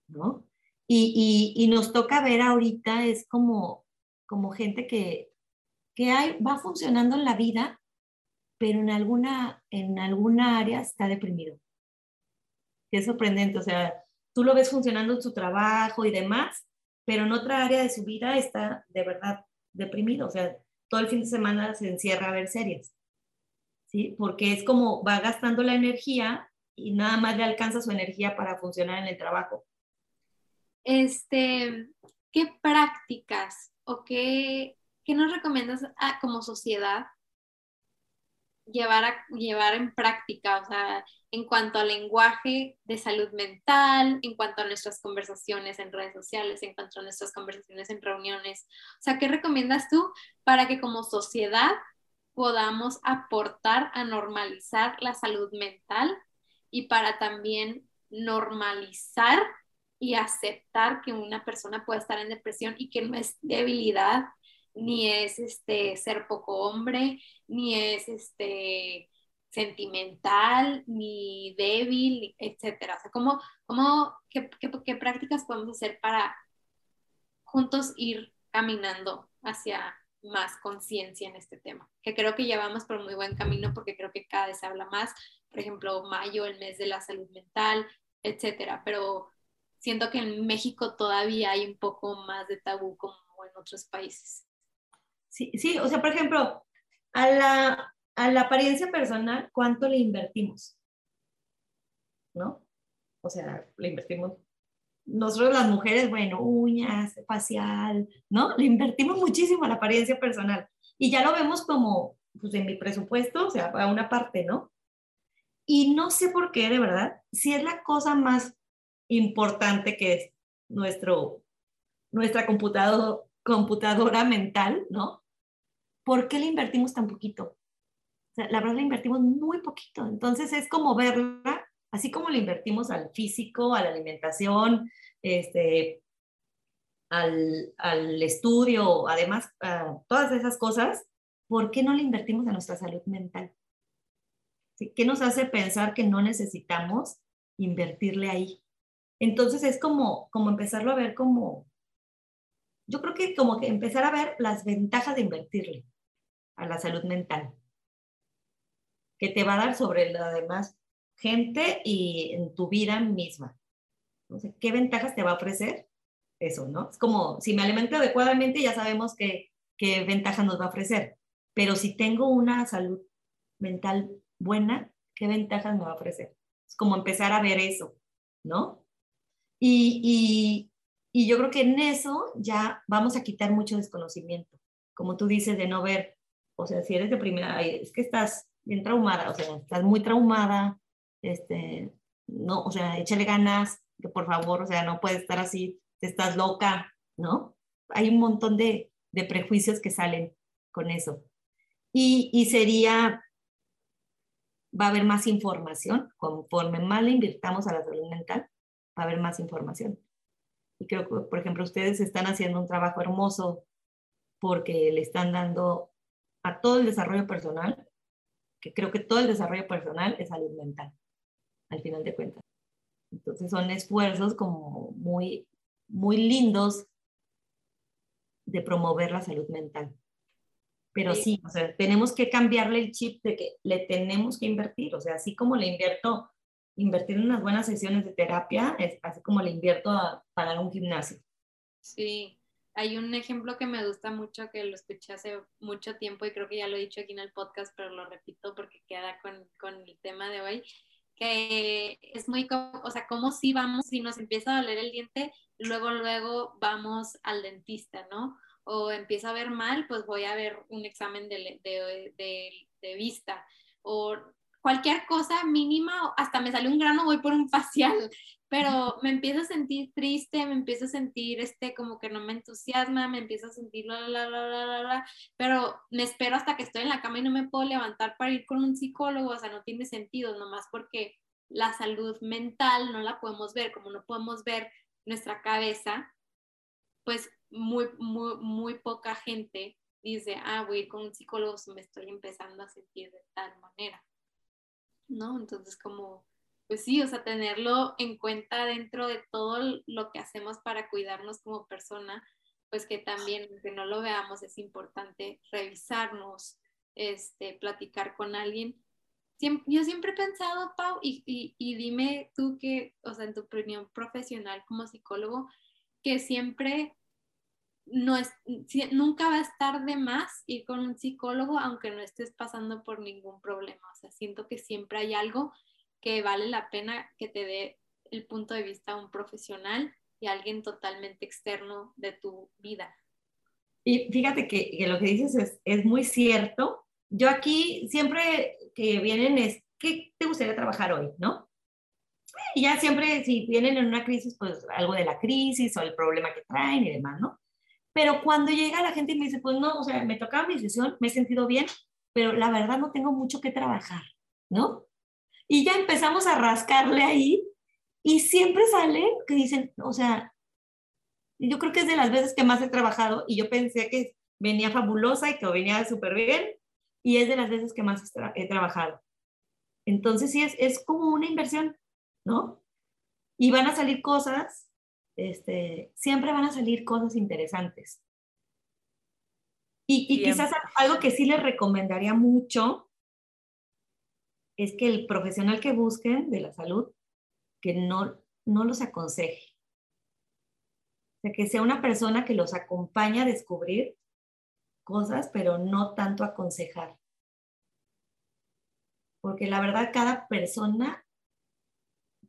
¿No? Y, y, nos toca ver ahorita, es como, como gente que, que va funcionando en la vida, pero en alguna, en alguna área está deprimido. Qué sorprendente, o sea, tú lo ves funcionando en su trabajo y demás, pero en otra área de su vida está de verdad deprimido, o sea, todo el fin de semana se encierra a ver series, ¿sí? Porque es como va gastando la energía y nada más le alcanza su energía para funcionar en el trabajo. Este, ¿qué prácticas o qué, qué nos recomiendas a, como sociedad llevar, a, llevar en práctica? O sea, en cuanto al lenguaje de salud mental, en cuanto a nuestras conversaciones en redes sociales, en cuanto a nuestras conversaciones en reuniones. O sea, ¿qué recomiendas tú para que como sociedad podamos aportar a normalizar la salud mental y para también normalizar y aceptar que una persona puede estar en depresión y que no es debilidad, ni es este ser poco hombre, ni es este sentimental, ni débil, etcétera. O sea, ¿cómo, cómo, qué, qué, prácticas podemos hacer para juntos ir caminando hacia más conciencia en este tema? Que creo que llevamos por muy buen camino porque creo que cada vez se habla más. Por ejemplo, mayo, el mes de la salud mental, etcétera. Pero siento que en México todavía hay un poco más de tabú como en otros países. Sí, o sea, por ejemplo, a la, a la apariencia personal, ¿cuánto le invertimos? ¿No? O sea, le invertimos. Nosotros las mujeres, bueno, uñas, facial, ¿no? Le invertimos muchísimo a la apariencia personal. Y ya lo vemos como, pues en mi presupuesto, o sea, a una parte, ¿no? Y no sé por qué, de verdad, si es la cosa más importante que es nuestro, nuestra computador, computadora mental, ¿no? ¿Por qué le invertimos tan poquito? la verdad le invertimos muy poquito. Entonces es como verla, así como le invertimos al físico, a la alimentación, este, al, al estudio, además, todas esas cosas, ¿por qué no le invertimos a nuestra salud mental? ¿Qué nos hace pensar que no necesitamos invertirle ahí? Entonces es como, como empezarlo a ver como, yo creo que como que empezar a ver las ventajas de invertirle a la salud mental que te va a dar sobre la demás gente y en tu vida misma. ¿Qué ventajas te va a ofrecer? Eso, ¿no? Es como, si me alimento adecuadamente, ya sabemos qué, qué ventajas nos va a ofrecer. Pero si tengo una salud mental buena, ¿qué ventajas me va a ofrecer? Es como empezar a ver eso, ¿no? Y, y, y yo creo que en eso ya vamos a quitar mucho desconocimiento. Como tú dices, de no ver, o sea, si eres de primera, es que estás bien traumada, o sea, estás muy traumada, este, no, o sea, échale ganas, que por favor, o sea, no puedes estar así, estás loca, ¿no? Hay un montón de, de prejuicios que salen con eso. Y, y, sería, va a haber más información, conforme más le invirtamos a la salud mental, va a haber más información. Y creo que, por ejemplo, ustedes están haciendo un trabajo hermoso porque le están dando a todo el desarrollo personal que creo que todo el desarrollo personal es salud mental, al final de cuentas. Entonces son esfuerzos como muy, muy lindos de promover la salud mental. Pero sí, o sea, tenemos que cambiarle el chip de que le tenemos que invertir, o sea, así como le invierto, invertir en unas buenas sesiones de terapia, es así como le invierto a pagar un gimnasio. Sí, hay un ejemplo que me gusta mucho, que lo escuché hace mucho tiempo y creo que ya lo he dicho aquí en el podcast, pero lo repito porque queda con, con el tema de hoy, que es muy, o sea, como si vamos, si nos empieza a doler el diente, luego, luego vamos al dentista, ¿no? O empieza a ver mal, pues voy a ver un examen de, de, de, de vista. O cualquier cosa mínima, hasta me sale un grano, voy por un facial pero me empiezo a sentir triste, me empiezo a sentir este como que no me entusiasma, me empiezo a sentir la, la, la, la, la, la, pero me espero hasta que estoy en la cama y no me puedo levantar para ir con un psicólogo, o sea, no tiene sentido, nomás porque la salud mental no la podemos ver, como no podemos ver nuestra cabeza, pues muy, muy, muy poca gente dice, ah, voy a ir con un psicólogo si me estoy empezando a sentir de tal manera. ¿No? Entonces como, pues sí, o sea, tenerlo en cuenta dentro de todo lo que hacemos para cuidarnos como persona, pues que también, que no lo veamos, es importante revisarnos, este, platicar con alguien. yo siempre he pensado, Pau, y, y, dime tú que, o sea, en tu opinión profesional como psicólogo, que siempre no es, nunca va a estar de más ir con un psicólogo aunque no estés pasando por ningún problema. O sea, siento que siempre hay algo que vale la pena que te dé el punto de vista un profesional y alguien totalmente externo de tu vida. Y fíjate que, lo que dices es, es, muy cierto. Yo aquí siempre que vienen es, ¿qué te gustaría trabajar hoy? ¿No? Y ya siempre, si vienen en una crisis, pues algo de la crisis o el problema que traen y demás, ¿no? Pero cuando llega la gente y me dice, pues no, o sea, me tocaba mi decisión, me he sentido bien, pero la verdad no tengo mucho que trabajar, ¿no? Y ya empezamos a rascarle ahí y siempre sale que dicen, o sea, yo creo que es de las veces que más he trabajado y yo pensé que venía fabulosa y que venía súper bien y es de las veces que más he trabajado. Entonces sí, es, es como una inversión, ¿no? Y van a salir cosas, este, siempre van a salir cosas interesantes. Y, y quizás algo que sí les recomendaría mucho es que el profesional que busquen de la salud que no, no los aconseje. O sea, que sea una persona que los acompaña a descubrir cosas, pero no tanto aconsejar. Porque la verdad, cada persona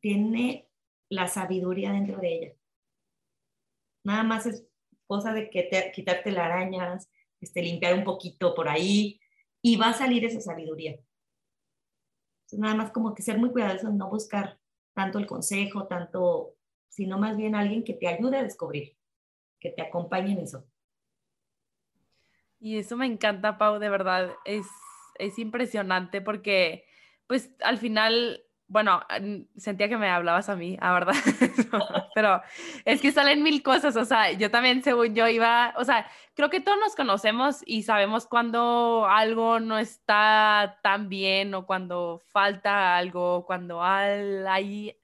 tiene la sabiduría dentro de ella. Nada más es cosa de que te, quitarte las arañas, este, limpiar un poquito por ahí y va a salir esa sabiduría. nada más como que ser muy cuidadoso, no buscar tanto el consejo, tanto, sino más bien alguien que te ayude a descubrir, que te acompañe en eso. Y eso me encanta, Pau, de verdad, es, es impresionante porque, pues, al final, bueno, sentía que me hablabas a mí, a verdad, pero es que salen mil cosas, o sea, yo también, según yo, iba, o sea, creo que todos nos conocemos y sabemos cuando algo no está tan bien o cuando falta algo, cuando hay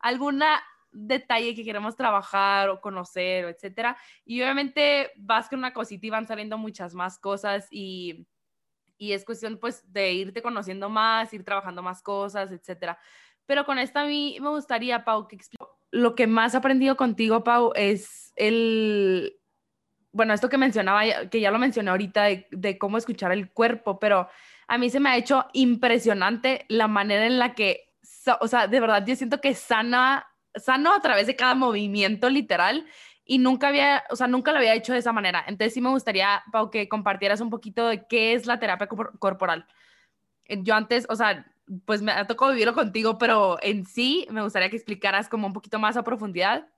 alguna detalle que queremos trabajar o conocer, etcétera. Y obviamente vas con una cosita y van saliendo muchas más cosas y y es cuestión pues de irte conociendo más, ir trabajando más cosas, etcétera. Pero con esta a mí me gustaría, Pau, que lo que más he aprendido contigo, Pau, es el, bueno, esto que mencionaba, que ya lo mencioné ahorita, de, cómo escuchar el cuerpo, pero a mí se me ha hecho impresionante la manera en la que, o sea, de verdad yo siento que sana, sano a través de cada movimiento literal y nunca había, o sea, nunca lo había hecho de esa manera. Entonces sí me gustaría, Pau, que compartieras un poquito de qué es la terapia corporal. Eh, yo antes, o sea, pues me ha tocado vivirlo contigo, pero en sí me gustaría que explicaras como un poquito más a profundidad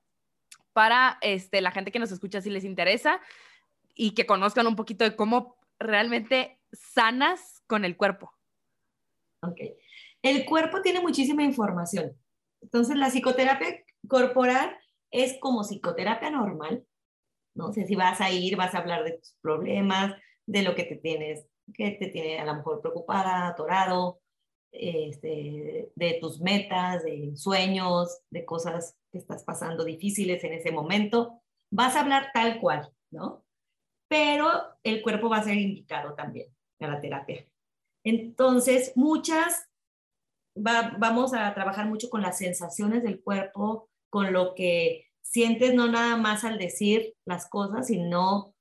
para este, la gente que nos escucha si les interesa y que conozcan un poquito de cómo realmente sanas con el cuerpo. Ok. El cuerpo tiene muchísima información. Entonces, la psicoterapia corporal es como psicoterapia normal, no sé si vas a ir, vas a hablar de tus problemas, de lo que te tienes, que te tiene a lo mejor preocupada, atorado, este, de tus metas, de sueños, de cosas que estás pasando difíciles en ese momento. Vas a hablar tal cual, ¿no? Pero el cuerpo va a ser indicado también a la terapia. Entonces, muchas, vamos a trabajar mucho con las sensaciones del cuerpo, con lo que sientes no nada más al decir las cosas, sino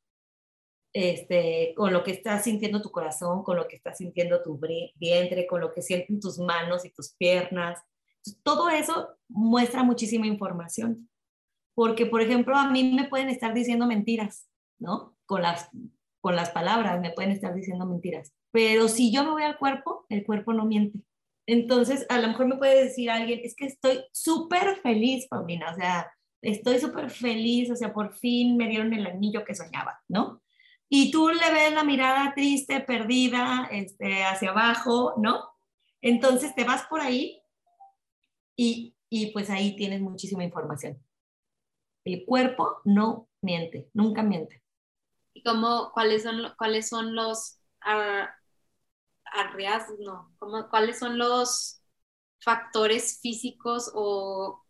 este, con lo que está sintiendo tu corazón, con lo que está sintiendo tu vientre, con lo que sienten tus manos y tus piernas. Todo eso muestra muchísima información. Porque, por ejemplo, a mí me pueden estar diciendo mentiras, ¿no? Con las, con las palabras me pueden estar diciendo mentiras. Pero si yo me voy al cuerpo, el cuerpo no miente. Entonces, a lo mejor me puede decir alguien, es que estoy súper feliz, Paulina, o sea, estoy súper feliz, o sea, por fin me dieron el anillo que soñaba, ¿no? Y tú le ves la mirada triste, perdida, este, hacia abajo, ¿no? Entonces te vas por ahí y, y pues ahí tienes muchísima información. El cuerpo no miente, nunca miente. ¿Y cómo, cuáles son, cuáles son los ¿Cómo, cuáles son los factores físicos o,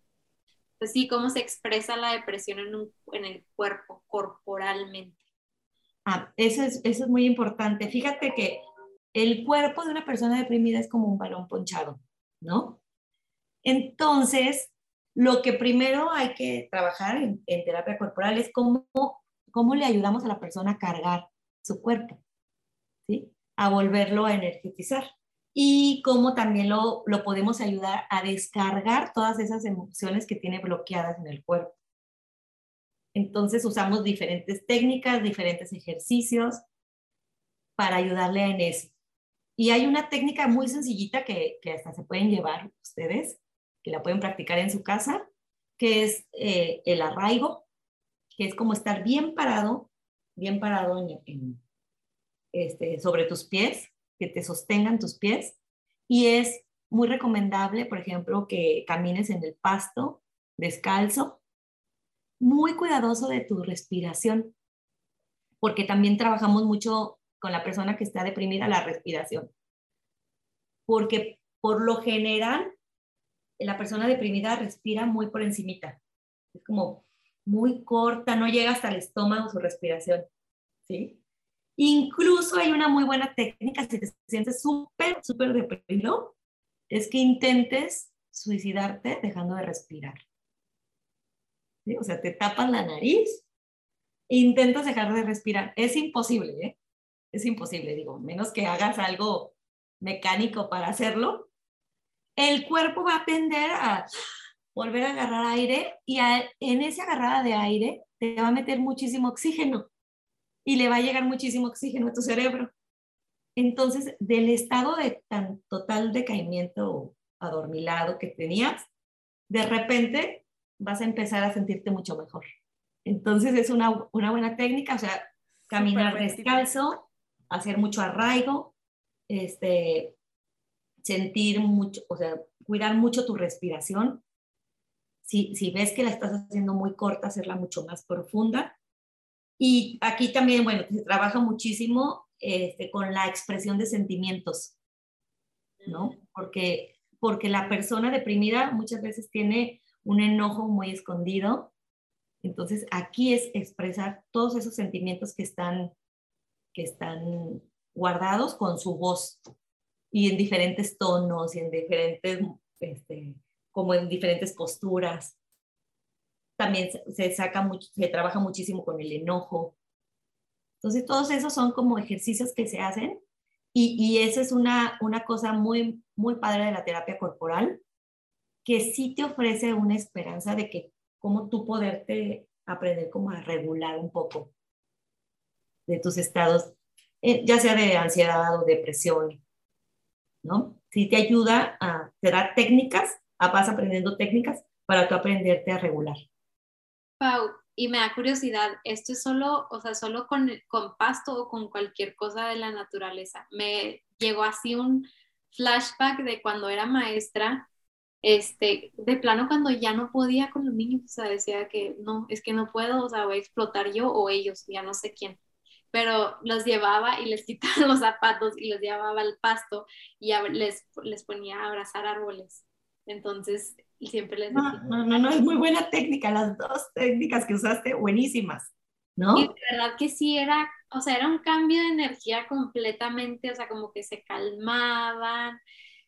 pues sí, cómo se expresa la depresión en, en el cuerpo, corporalmente. Ah, eso es, eso es muy importante. Fíjate que el cuerpo de una persona deprimida es como un balón ponchado, ¿no? Entonces, lo que primero hay que trabajar en, terapia corporal es cómo, cómo le ayudamos a la persona a cargar su cuerpo, ¿sí? A volverlo a energetizar. Y cómo también lo, lo podemos ayudar a descargar todas esas emociones que tiene bloqueadas en el cuerpo. Entonces usamos diferentes técnicas, diferentes ejercicios para ayudarle en eso. Y hay una técnica muy sencillita que, que hasta se pueden llevar ustedes, que la pueden practicar en su casa, que es eh, el arraigo, que es como estar bien parado, bien parado en, este, sobre tus pies, que te sostengan tus pies. Y es muy recomendable, por ejemplo, que camines en el pasto descalzo, muy cuidadoso de tu respiración, porque también trabajamos mucho con la persona que está deprimida la respiración. Porque por lo general la persona deprimida respira muy por encimita. Es como muy corta, no llega hasta el estómago su respiración. ¿sí? Incluso hay una muy buena técnica, si te sientes súper, súper deprimido, es que intentes suicidarte dejando de respirar. O sea, te tapas la nariz e intentas dejar de respirar. Es imposible, ¿eh? Es imposible, digo, menos que hagas algo mecánico para hacerlo, el cuerpo va a tender a volver a agarrar aire y en esa agarrada de aire te va a meter muchísimo oxígeno y le va a llegar muchísimo oxígeno a tu cerebro. Entonces, del estado de tan total decaimiento adormilado que tenías, de repente vas a empezar a sentirte mucho mejor. Entonces, es una, una buena técnica, o sea, caminar descalzo, hacer mucho arraigo, este, sentir mucho, o sea, cuidar mucho tu respiración. Si, si ves que la estás haciendo muy corta, hacerla mucho más profunda. Y aquí también, bueno, se trabaja muchísimo este, con la expresión de sentimientos, ¿no? Porque, porque la persona deprimida muchas veces tiene un enojo muy escondido. Entonces, aquí es expresar todos esos sentimientos que están, que están guardados con su voz, y en diferentes tonos y en diferentes, este, como en diferentes posturas. También se, saca mucho, se trabaja muchísimo con el enojo. Entonces, todos esos son como ejercicios que se hacen y, y esa es una, una cosa muy, muy padre de la terapia corporal, que sí te ofrece una esperanza de que cómo tú poderte aprender como a regular un poco de tus estados, eh, ya sea de ansiedad o depresión ¿no? Sí te ayuda a, te da técnicas, vas aprendiendo técnicas para tú aprenderte a regular. Y me da curiosidad, ¿esto es solo, o sea, solo con, con pasto o con cualquier cosa de la naturaleza? Me llegó así un flashback de cuando era maestra, este, de plano cuando ya no podía con los niños, o sea, decía que no, es que no puedo, o sea, voy a explotar yo o ellos, ya no sé quién pero los llevaba y les quitaba los zapatos y los llevaba al pasto y les, les ponía a abrazar árboles. Entonces, siempre les. No, no, no, es muy buena técnica, las dos técnicas que usaste, buenísimas, ¿no? Y de verdad que sí era, o sea, era un cambio de energía completamente, o sea, como que se calmaban,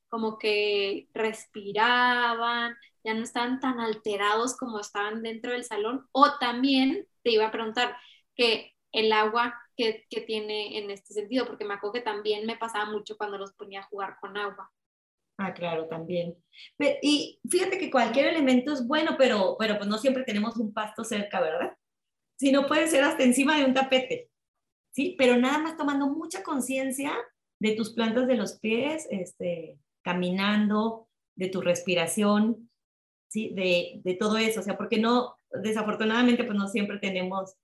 como que respiraban, ya no estaban tan alterados como estaban dentro del salón. O también te iba a preguntar que el agua que, tiene en este sentido, porque me acuerdo que también me pasaba mucho cuando los ponía a jugar con agua. Ah, claro, también. Y fíjate que cualquier elemento es bueno, pero, pero pues no siempre tenemos un pasto cerca, ¿verdad? Si no puede ser hasta encima de un tapete, ¿sí? Pero nada más tomando mucha conciencia de tus plantas de los pies, este, caminando, de tu respiración, ¿sí? De, de todo eso, o sea, porque no, desafortunadamente, pues no siempre tenemos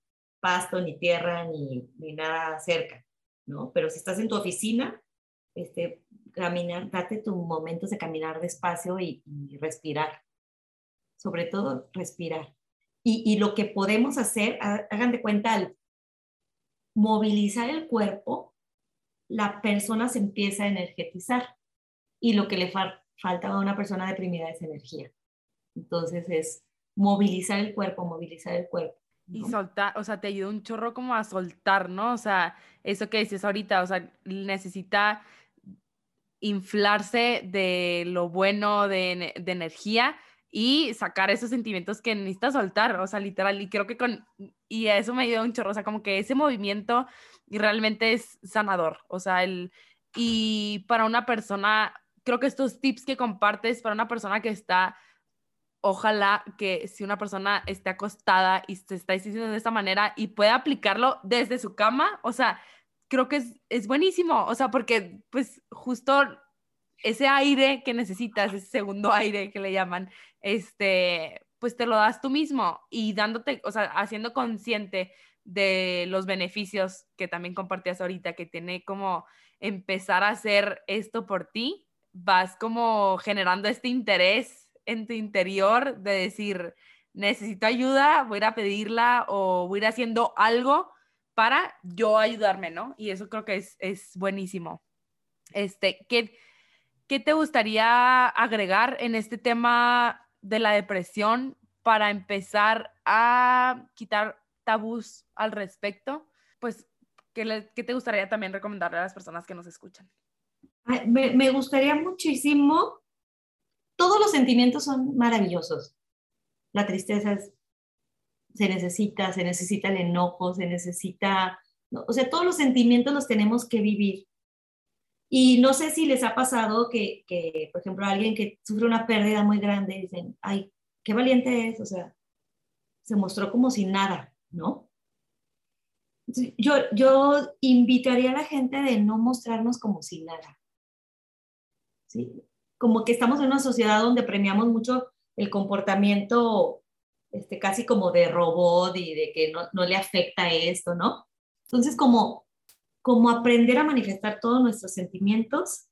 pasto, ni tierra, ni, ni nada cerca, ¿no? Pero si estás en tu oficina, este, caminar, date tus momentos de caminar despacio y, respirar. Sobre todo, respirar. Y, y, lo que podemos hacer, hagan de cuenta, al movilizar el cuerpo, la persona se empieza a energetizar. Y lo que le falta a una persona deprimida es energía. Entonces es movilizar el cuerpo, movilizar el cuerpo. Y soltar, o sea, te ayuda un chorro como a soltar, ¿no? O sea, eso que dices ahorita, o sea, necesita inflarse de lo bueno, de, de energía y sacar esos sentimientos que necesita soltar, o sea, literal, y creo que con, y eso me ayuda un chorro, o sea, como que ese movimiento realmente es sanador, o sea, el, y para una persona, creo que estos tips que compartes para una persona que está ojalá que si una persona esté acostada y se está diciendo de esta manera y pueda aplicarlo desde su cama, o sea, creo que es, es buenísimo, o sea, porque pues justo ese aire que necesitas, ese segundo aire que le llaman, este, pues te lo das tú mismo y dándote, o sea, haciendo consciente de los beneficios que también compartías ahorita, que tiene como empezar a hacer esto por ti, vas como generando este interés en tu interior de decir, necesito ayuda, voy a ir a pedirla o voy a ir haciendo algo para yo ayudarme, ¿no? Y eso creo que es, es buenísimo. Este, ¿qué, ¿Qué te gustaría agregar en este tema de la depresión para empezar a quitar tabús al respecto? Pues, ¿qué, qué te gustaría también recomendarle a las personas que nos escuchan? Me, me gustaría muchísimo todos los sentimientos son maravillosos. La tristeza se necesita, se necesita el enojo, se necesita, o sea, todos los sentimientos los tenemos que vivir. Y no sé si les ha pasado que, que, por ejemplo, alguien que sufre una pérdida muy grande, dicen, ay, qué valiente es, o sea, se mostró como sin nada, ¿no? Yo, yo invitaría a la gente de no mostrarnos como sin nada. ¿sí? como que estamos en una sociedad donde premiamos mucho el comportamiento este, casi como de robot y de que no, no le afecta esto, ¿no? Entonces, como, como aprender a manifestar todos nuestros sentimientos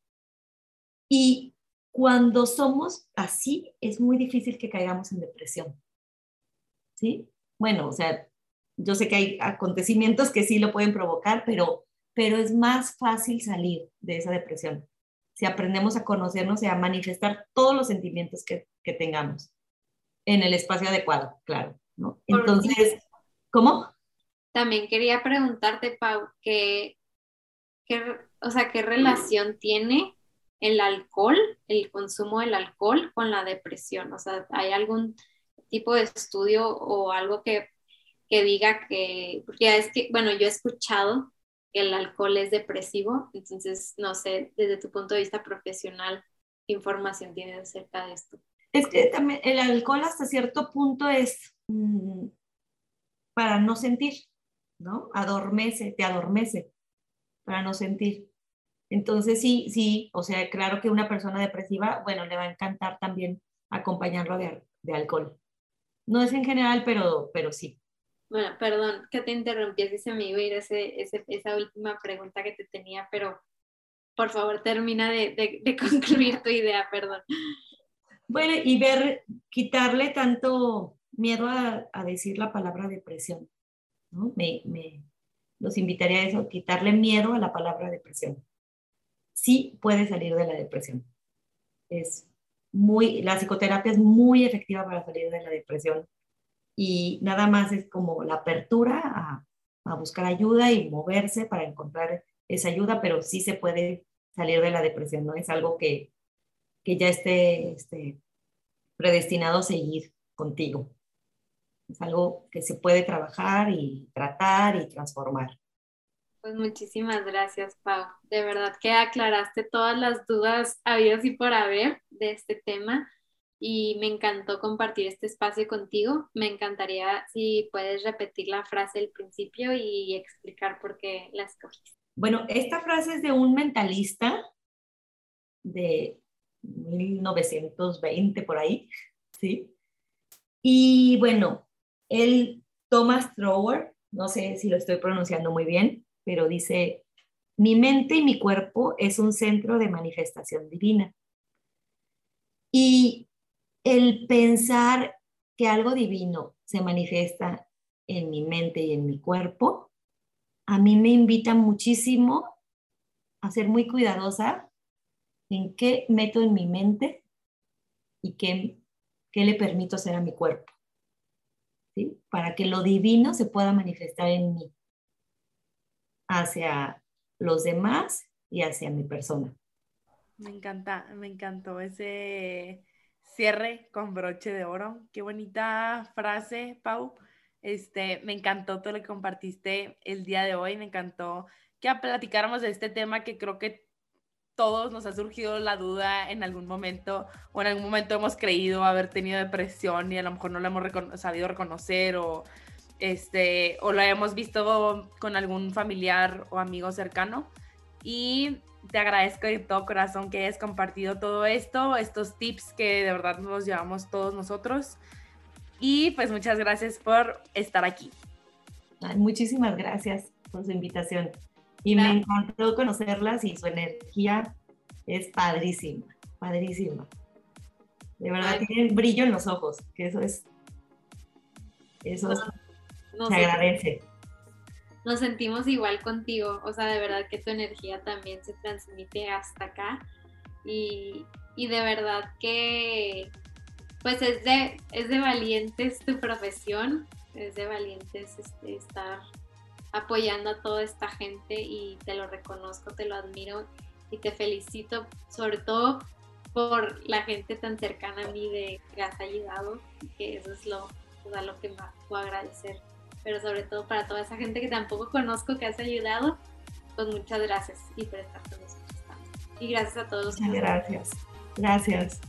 y cuando somos así, es muy difícil que caigamos en depresión. ¿Sí? Bueno, o sea, yo sé que hay acontecimientos que sí lo pueden provocar, pero, pero es más fácil salir de esa depresión si aprendemos a conocernos y a manifestar todos los sentimientos que, que tengamos en el espacio adecuado, claro, ¿no? Entonces, ¿cómo? También quería preguntarte, Pau, ¿qué, qué, o sea, ¿qué relación tiene el alcohol, el consumo del alcohol con la depresión? O sea, ¿hay algún tipo de estudio o algo que, que diga que, porque es que, bueno, yo he escuchado el alcohol es depresivo. Entonces, no sé, desde tu punto de vista profesional, ¿qué información tienes acerca de esto? Es que también el alcohol hasta cierto punto es mm, para no sentir, ¿no? Adormece, te adormece para no sentir. Entonces, sí, sí, o sea, claro que una persona depresiva, bueno, le va a encantar también acompañarlo de, de alcohol. No es en general, pero, pero sí. Bueno, perdón que te interrumpí, se me iba a ir ese, esa última pregunta que te tenía, pero por favor termina de, de, concluir tu idea, perdón. Bueno, y ver, quitarle tanto miedo a, decir la palabra depresión, ¿no? Me, me, los invitaría a eso, quitarle miedo a la palabra depresión. Sí puede salir de la depresión. Es muy, la psicoterapia es muy efectiva para salir de la depresión y nada más es como la apertura a, a, buscar ayuda y moverse para encontrar esa ayuda, pero sí se puede salir de la depresión, no es algo que, que ya esté, esté predestinado a seguir contigo. Es algo que se puede trabajar y tratar y transformar. Pues muchísimas gracias, Pau. De verdad que aclaraste todas las dudas habidas y por haber de este tema y me encantó compartir este espacio contigo. Me encantaría si puedes repetir la frase del principio y explicar por qué la escogiste. Bueno, esta frase es de un mentalista de 1920 por ahí, ¿sí? Y bueno, él, Thomas Trower, no sé si lo estoy pronunciando muy bien, pero dice, mi mente y mi cuerpo es un centro de manifestación divina. Y el pensar que algo divino se manifiesta en mi mente y en mi cuerpo, a mí me invita muchísimo a ser muy cuidadosa en qué meto en mi mente y qué, qué le permito hacer a mi cuerpo. ¿sí? Para que lo divino se pueda manifestar en mí, hacia los demás y hacia mi persona. Me encanta, me encantó ese cierre con broche de oro. Qué bonita frase, Pau. Este, me encantó todo lo que compartiste el día de hoy. Me encantó que platicáramos de este tema que creo que todos nos ha surgido la duda en algún momento o en algún momento hemos creído haber tenido depresión y a lo mejor no lo hemos sabido reconocer o este o lo hemos visto con algún familiar o amigo cercano y te agradezco de todo corazón que hayas compartido todo esto, estos tips que de verdad nos llevamos todos nosotros. Y pues muchas gracias por estar aquí. muchísimas gracias por su invitación. Y me encantó conocerlas y su energía es padrísima, padrísima. De verdad, tiene brillo en los ojos, que eso es, eso se agradece. nos sentimos igual contigo, o sea, de verdad que tu energía también se transmite hasta acá. Y, de verdad que pues es de, es de valientes tu profesión, es de valientes este, estar apoyando a toda esta gente y te lo reconozco, te lo admiro y te felicito, sobre todo por la gente tan cercana a mí de que has ayudado, que eso es lo, lo que más puedo agradecer pero sobre todo para toda esa gente que tampoco conozco que has ayudado, pues muchas gracias y por estar con nosotros Y gracias a todos. Muchas gracias. Gracias.